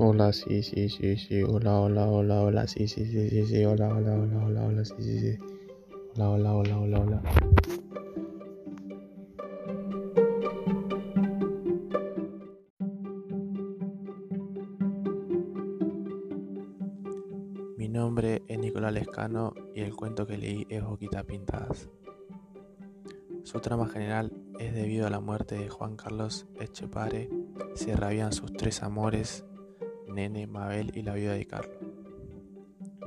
Hola, sí, sí, sí, sí. Hola, hola, hola, hola. Sí, sí, sí, sí, sí. Hola, hola, hola, hola, hola. Sí, sí, sí. Hola, hola, hola, hola, hola. Mi nombre es Nicolás Lescano y el cuento que leí es Boquitas Pintadas. Su trama general es debido a la muerte de Juan Carlos Echepare, se rabían sus tres amores, Nene, Mabel y la vida de Carlos.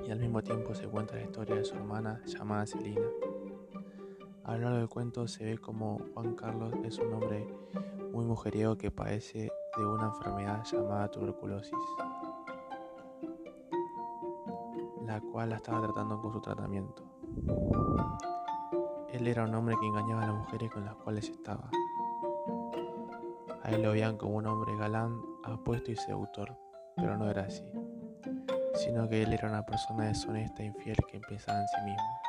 Y al mismo tiempo se cuenta la historia de su hermana llamada Celina. A lo largo del cuento se ve como Juan Carlos es un hombre muy mujeriego que padece de una enfermedad llamada tuberculosis, la cual la estaba tratando con su tratamiento. Él era un hombre que engañaba a las mujeres con las cuales estaba. A él lo veían como un hombre galán, apuesto y seductor, pero no era así, sino que él era una persona deshonesta e infiel que empezaba en sí mismo.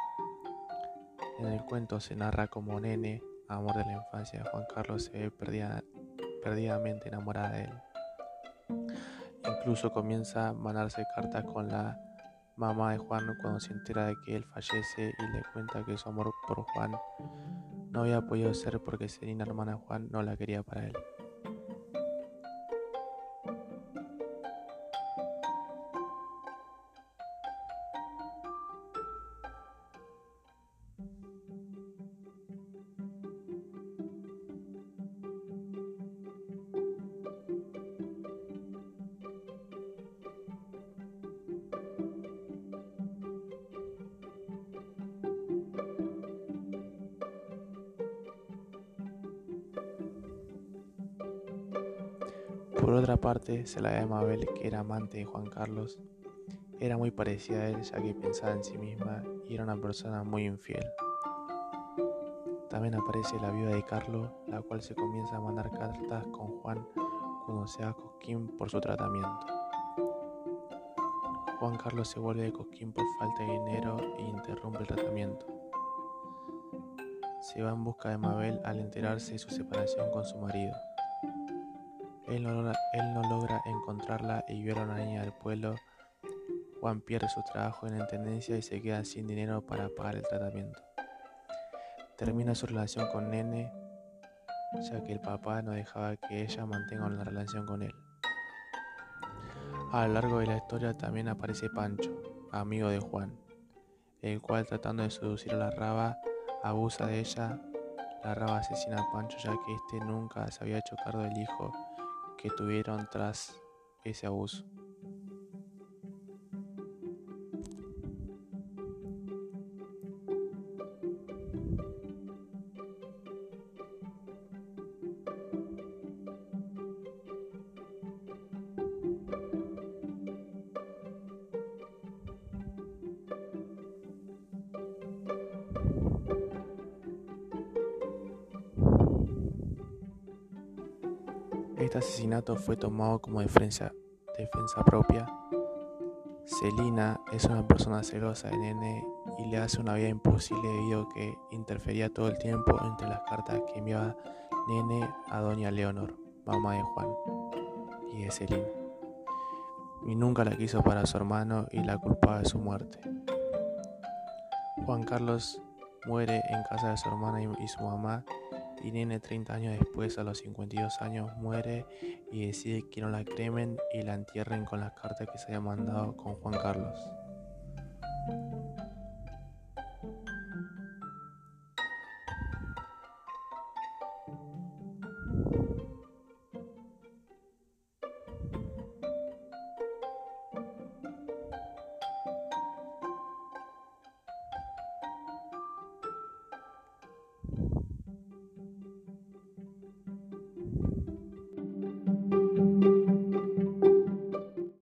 En el cuento se narra como Nene, amor de la infancia de Juan Carlos, se ve perdidamente enamorada de él. Incluso comienza a mandarse cartas con la mamá de Juan cuando se entera de que él fallece y le cuenta que su amor por Juan no había podido ser porque Selina, hermana de Juan, no la quería para él. Por otra parte, se la de Mabel, que era amante de Juan Carlos, era muy parecida a él ya que pensaba en sí misma y era una persona muy infiel. También aparece la viuda de Carlos, la cual se comienza a mandar cartas con Juan cuando se va a Cosquín por su tratamiento. Juan Carlos se vuelve de Cosquín por falta de dinero e interrumpe el tratamiento. Se va en busca de Mabel al enterarse de su separación con su marido. Él no, logra, encontrarla y viola a una niña del pueblo. Juan pierde su trabajo en la intendencia y se queda sin dinero para pagar el tratamiento. Termina su relación con Nene, ya que el papá no dejaba que ella mantenga una relación con él. A lo largo de la historia también aparece Pancho, amigo de Juan, el cual tratando de seducir a la raba abusa de ella. La raba asesina a Pancho ya que éste nunca se había hecho cargo del hijo que tuvieron tras ese abuso. Este asesinato fue tomado como defensa, propia. Celina es una persona celosa de Nene y le hace una vida imposible debido a que interfería todo el tiempo entre las cartas que enviaba Nene a doña Leonor, mamá de Juan y de Celina. Y nunca la quiso para su hermano y la culpaba de su muerte. Juan Carlos muere en casa de su hermana y su mamá y Nene 30 años después, a los 52 años, muere y decide que no la cremen y la entierren con las cartas que se había mandado con Juan Carlos.